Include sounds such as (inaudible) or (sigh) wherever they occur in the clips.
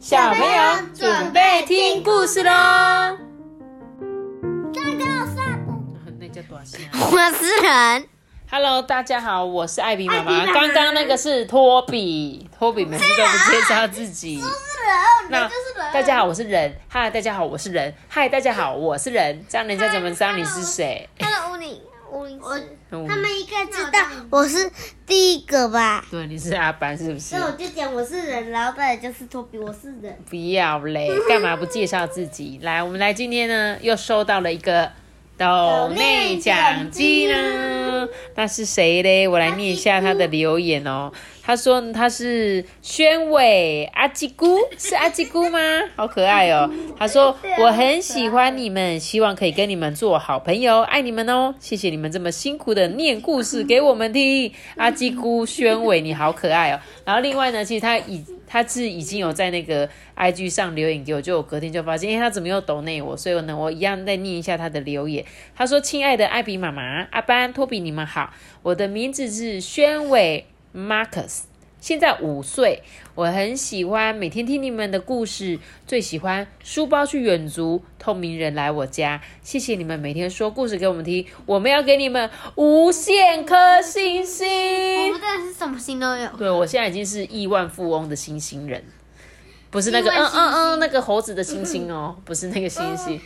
小朋友准备听故事喽。那叫多少我是人。Hello，大家好，我是艾比妈妈。刚刚那个是托比，托比每次都不介绍自己。那大家好，我是人。嗨，大家好，我是人。嗨，大家好，我是人。这样人家怎么知道你是谁？他的屋里，我嗯他们应该知道我是第一个吧？对，你是阿班是不是所以？我就讲我是人，然后再来就是托比，我是人。不要嘞，干嘛不介绍自己？来，我们来今天呢，又收到了一个抖内奖金呢。那是谁嘞？我来念一下他的留言哦。他说他是宣伟阿吉姑，是阿吉姑吗？好可爱哦。他说我很喜欢你们，希望可以跟你们做好朋友，爱你们哦。谢谢你们这么辛苦的念故事给我们听。阿吉姑宣伟，你好可爱哦。然后另外呢，其实他已他是已经有在那个 IG 上留言给我，就我隔天就发现，哎，他怎么又抖内我？所以呢，我一样再念一下他的留言。他说：“亲爱的艾比妈妈、阿班、托比，你们好，我的名字是宣伟 Marcus。”现在五岁，我很喜欢每天听你们的故事，最喜欢书包去远足，透明人来我家。谢谢你们每天说故事给我们听，我们要给你们无限颗星星。我们真的是什么星都有。对我现在已经是亿万富翁的星星人，不是那个嗯嗯嗯那个猴子的星星哦，不是那个星星。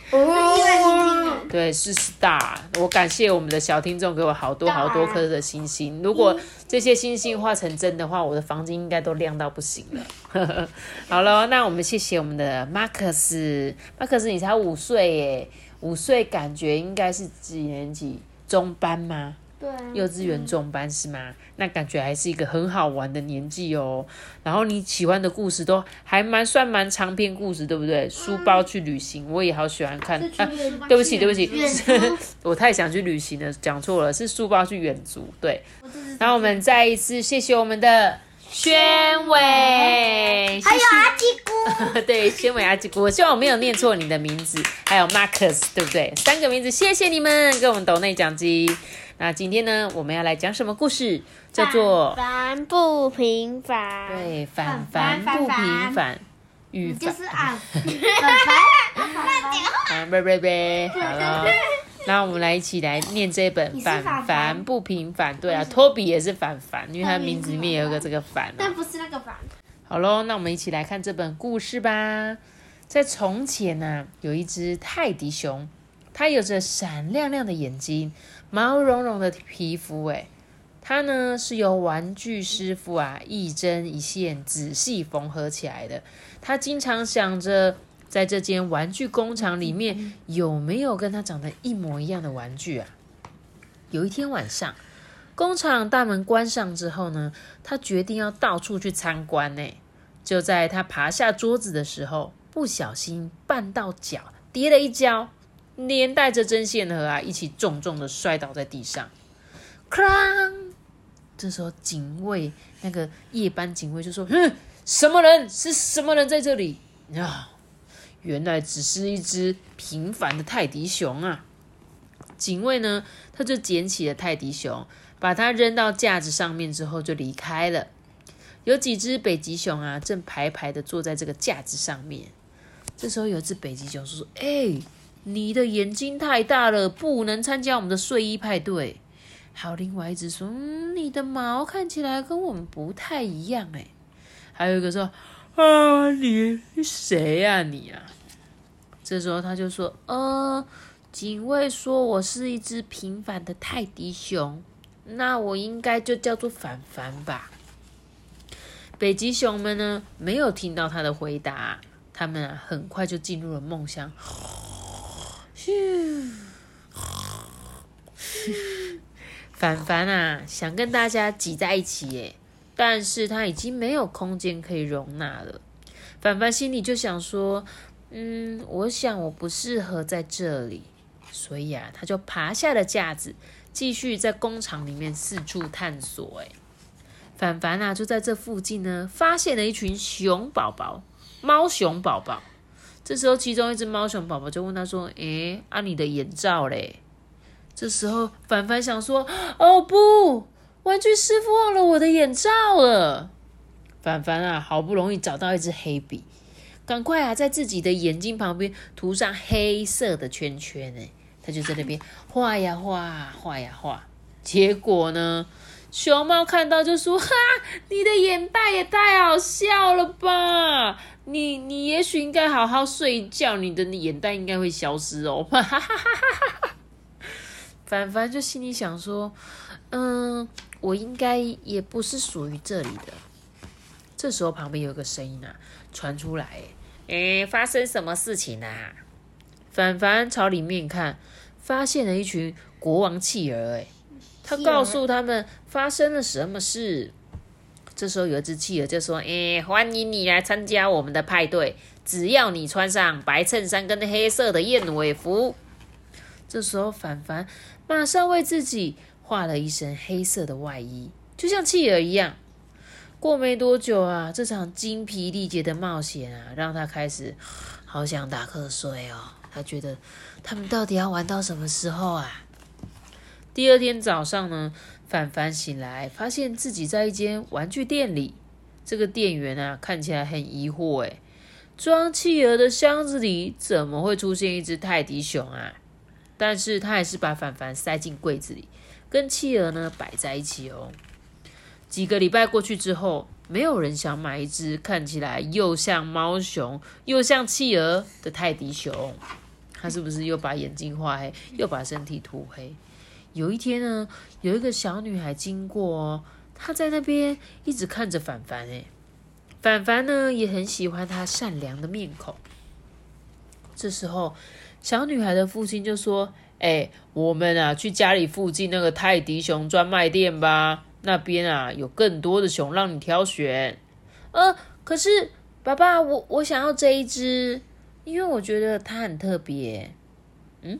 对，是 star。我感谢我们的小听众给我好多好多颗的星星。如果这些星星化成真的话，我的房间应该都亮到不行了。(laughs) 好了，那我们谢谢我们的马克思。马克思，你才五岁耶，五岁感觉应该是几年级？中班吗？对。幼稚园中班是吗？那感觉还是一个很好玩的年纪哦。然后你喜欢的故事都还蛮算蛮长篇故事，对不对？书包去旅行，我也好喜欢看。啊，对不起，对不起，(laughs) 我太想去旅行了，讲错了，是书包去远足。对，然后我们再一次谢谢我们的宣伟，还有阿基姑，对，宣伟阿吉姑，我希望我没有念错你的名字，还有 Marcus，(laughs) 对不对？三个名字，谢谢你们给我们抖内奖金。那今天呢，我们要来讲什么故事？叫做凡不平凡。对反凡不反平凡与就反是啊，反反 (laughs) 啊，贝贝贝，好了。那我们来一起来念这本《反凡凡不平凡》。对啊，托比也是反凡，因为他名字里面有一个这个凡、啊。但不是那个凡。好喽，那我们一起来看这本故事吧。在从前呢、有一只泰迪熊，它有着闪亮亮的眼睛，毛茸茸的皮肤，诶，它呢是由玩具师傅啊一针一线仔细缝合起来的。他经常想着，在这间玩具工厂里面有没有跟他长得一模一样的玩具啊？有一天晚上，工厂大门关上之后呢，他决定要到处去参观呢。就在他爬下桌子的时候，不小心绊到脚，跌了一跤，连带着针线盒啊一起重重的摔倒在地上。哐！这时候警卫那个夜班警卫就说：“哼，什么人？是什么人在这里？”啊，原来只是一只平凡的泰迪熊啊！警卫呢，他就捡起了泰迪熊，把它扔到架子上面之后就离开了。有几只北极熊啊，正排排的坐在这个架子上面。这时候有一只北极熊说：“哎、你的眼睛太大了，不能参加我们的睡衣派对。”还有另外一只说：“嗯，你的毛看起来跟我们不太一样。”哎，还有一个说：“啊，你是谁呀、你啊？”这时候他就说：“呃，警卫说我是一只平凡的泰迪熊，那我应该就叫做凡凡吧。”北极熊们呢，没有听到他的回答，他们啊很快就进入了梦乡。咻，(laughs) 凡凡啊，想跟大家挤在一起耶，但是他已经没有空间可以容纳了。凡凡心里就想说：“嗯，我想我不适合在这里。”所以啊，他就爬下了架子，继续在工厂里面四处探索。哎，凡凡啊，就在这附近呢，发现了一群熊宝宝，猫熊宝宝。这时候，其中一只猫熊宝宝就问他说：“诶，啊，你的眼罩嘞？”这时候，凡凡想说：“ (gasps) 哦不，玩具师傅忘了我的眼罩了。”凡凡啊，好不容易找到一支黑笔，赶快啊，在自己的眼睛旁边涂上黑色的圈圈呢。他就在那边画呀画，画呀画。结果呢，熊猫看到就说：“ (laughs) 哈，你的眼袋也太好笑了吧！你你也许应该好好睡觉，你的眼袋应该会消失哦。”哈哈哈哈哈。凡凡就心里想说：“嗯，我应该也不是属于这里的。”这时候旁边有个声音啊传出来：“哎，发生什么事情啊？”凡凡朝里面看，发现了一群国王企鹅。哎，他告诉他们发生了什么事。这时候有一只企鹅就说：“哎，欢迎你来参加我们的派对，只要你穿上白衬衫跟黑色的燕尾服。”这时候凡凡。马上为自己画了一身黑色的外衣，就像企鹅一样。过没多久啊，这场精疲力竭的冒险啊，让他开始好想打瞌睡哦。他觉得他们到底要玩到什么时候啊？第二天早上呢，凡凡醒来，发现自己在一间玩具店里。这个店员啊，看起来很疑惑，诶装企鹅的箱子里怎么会出现一只泰迪熊啊？但是他还是把凡凡塞进柜子里，跟企鹅呢摆在一起哦。几个礼拜过去之后，没有人想买一只看起来又像猫熊又像企鹅的泰迪熊。他是不是又把眼睛画黑，又把身体涂黑？有一天呢，有一个小女孩经过，哦，她在那边一直看着凡凡。哎，凡凡呢也很喜欢她善良的面孔。这时候。小女孩的父亲就说：“哎，我们啊，去家里附近那个泰迪熊专卖店吧，那边啊有更多的熊让你挑选。”呃，可是爸爸，我我想要这一只，因为我觉得它很特别。嗯，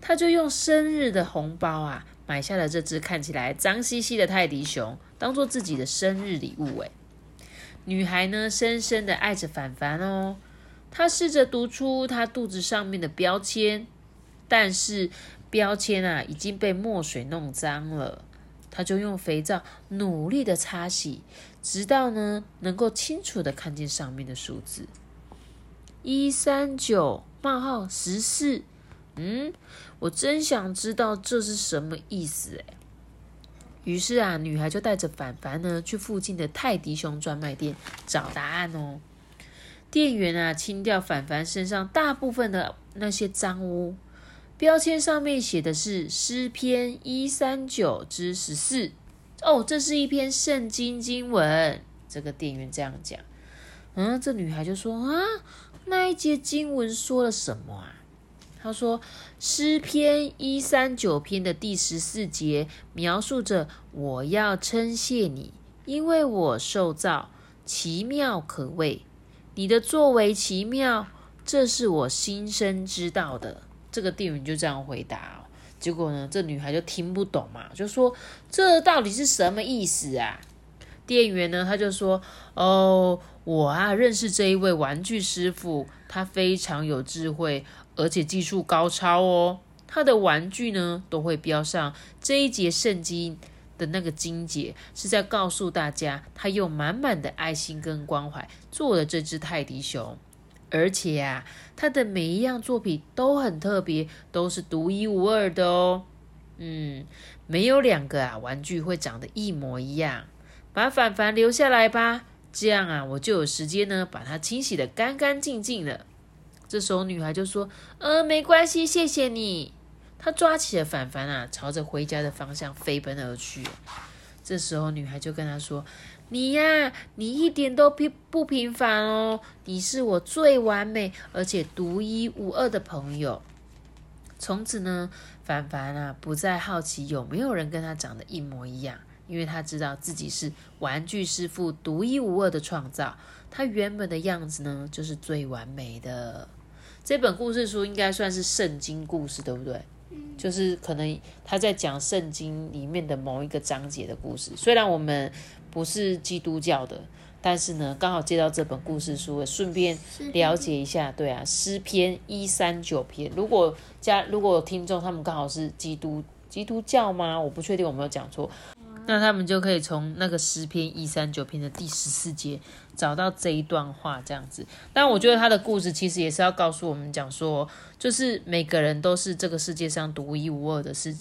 他就用生日的红包啊，买下了这只看起来脏兮兮的泰迪熊，当做自己的生日礼物。哎，女孩呢，深深的爱着凡凡哦。他试着读出他肚子上面的标签，但是标签啊已经被墨水弄脏了。他就用肥皂努力的擦洗，直到呢能够清楚的看见上面的数字：一三九冒号十四。嗯，我真想知道这是什么意思哎。于是啊，女孩就带着凡凡呢去附近的泰迪熊专卖店找答案哦。店员啊，清掉凡凡身上大部分的那些脏污。标签上面写的是诗篇一三九之十四。哦，这是一篇圣经经文。这个店员这样讲。嗯，这女孩就说啊，那一节经文说了什么啊？他说诗篇一三九篇的第十四节描述着我要称谢你，因为我受造奇妙可畏。你的作为奇妙，这是我心生知道的。这个店员就这样回答。结果呢，这女孩就听不懂嘛，就说这到底是什么意思啊？店员呢，他就说：“哦，我啊认识这一位玩具师傅，他非常有智慧，而且技术高超哦。他的玩具呢，都会标上这一节圣经。”的那个金姐是在告诉大家，他用满满的爱心跟关怀做了这只泰迪熊，而且啊，他的每一样作品都很特别，都是独一无二的哦。嗯，没有两个啊玩具会长得一模一样。把凡凡留下来吧，这样啊，我就有时间呢把它清洗的干干净净了。这时候女孩就说：“呃，没关系，谢谢你。”她抓起了凡凡啊，朝着回家的方向飞奔而去。这时候，女孩就跟他说：“你呀，你一点都平不平凡哦，你是我最完美而且独一无二的朋友。”从此呢，凡凡啊不再好奇有没有人跟他长得一模一样，因为他知道自己是玩具师傅独一无二的创造，他原本的样子呢就是最完美的。这本故事书应该算是圣经故事，对不对？就是可能他在讲圣经里面的某一个章节的故事，虽然我们不是基督教的，但是呢，刚好接到这本故事书，顺便了解一下。对啊，诗篇一三九篇。如果家如果有听众他们刚好是基督基督教吗？我不确定我没有讲错。那他们就可以从那个诗篇一三九篇的第十四节找到这一段话，这样子。但我觉得他的故事其实也是要告诉我们讲说，就是每个人都是这个世界上独一无二的，是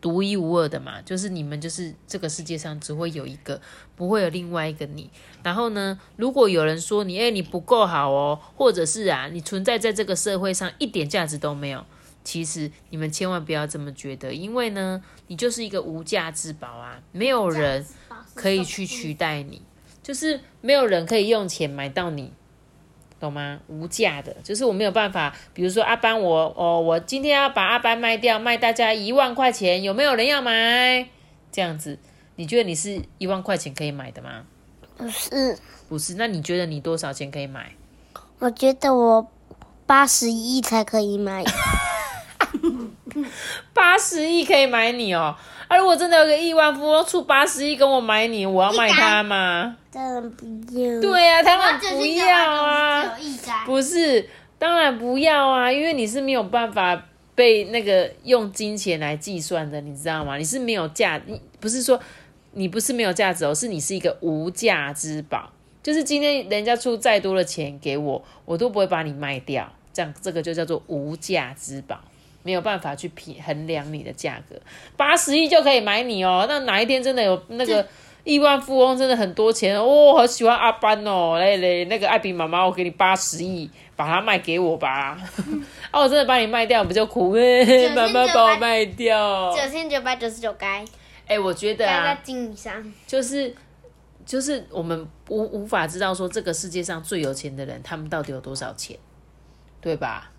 独一无二的嘛。就是你们就是这个世界上只会有一个，不会有另外一个你。然后呢，如果有人说你，哎，你不够好哦，或者是啊，你存在在这个社会上一点价值都没有。其实你们千万不要这么觉得，因为呢，你就是一个无价之宝啊，没有人可以去取代你，就是没有人可以用钱买到你，懂吗？无价的，就是我没有办法，比如说阿班，我哦，我今天要把阿班卖掉，卖大家一万块钱，有没有人要买？这样子，你觉得你是一万块钱可以买的吗？不是，不是，那你觉得你多少钱可以买？我觉得我八十一才可以买。(laughs) 八十亿可以买你哦！啊，如果真的有个亿万富翁出八十亿跟我买你，我要卖他吗？当然不要。对呀，当然不要啊！不是，当然不要啊！因为你是没有办法被那个用金钱来计算的，你知道吗？你是没有价，你不是说你不是没有价值哦，是你是一个无价之宝。就是今天人家出再多的钱给我，我都不会把你卖掉。这样，这个就叫做无价之宝。没有办法去评衡量你的价格，八十亿就可以买你哦。那哪一天真的有那个亿万富翁，真的很多钱哦，好喜欢阿班哦，来来，那个艾比妈妈，我给你八十亿，把它卖给我吧。(laughs) 哦，我真的把你卖掉，不就苦咩？妈妈把我卖掉，九千九百九十九该。哎，我觉得啊，上就是就是我们无无法知道说这个世界上最有钱的人，他们到底有多少钱，对吧？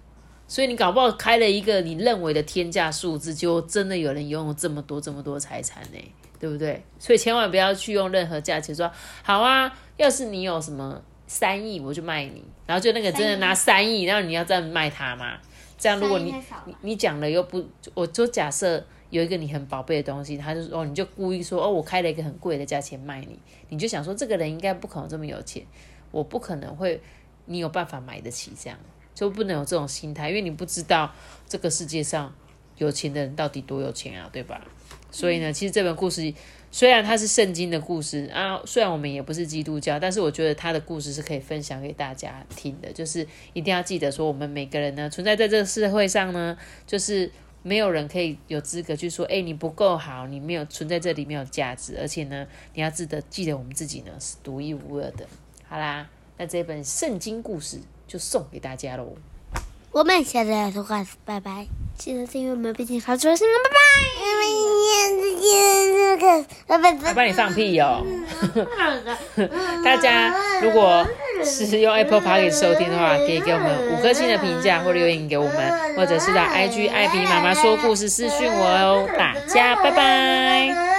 所以你搞不好开了一个你认为的天价数字，就真的有人拥有这么多这么多财产呢，对不对？所以千万不要去用任何价钱说好啊，要是你有什么三亿，我就卖你，然后就那个真的拿三亿，然后你要再卖他吗？这样如果你你你讲了又不，我就假设有一个你很宝贝的东西，他就说哦，你就故意说哦，我开了一个很贵的价钱卖你，你就想说这个人应该不可能这么有钱，我不可能会你有办法买得起这样。就不能有这种心态，因为你不知道这个世界上有钱的人到底多有钱啊，对吧？所以呢，其实这本故事虽然它是圣经的故事啊，虽然我们也不是基督教，但是我觉得它的故事是可以分享给大家听的。就是一定要记得说，我们每个人呢，存在在这个社会上呢，就是没有人可以有资格去说，哎，你不够好，你没有存在这里没有价值，而且呢，你要记得记得我们自己呢是独一无二的。好啦，那这本圣经故事。就送给大家喽！我们下次再说话，拜拜！记得订阅我们，并且发出声音，拜拜！我帮你放屁哦！大家如果是用 Apple Park 收听的话，可以给我们五颗星的评价或留言给我们，或者是在 IG 艾比妈妈说故事私讯我哦！大家拜拜！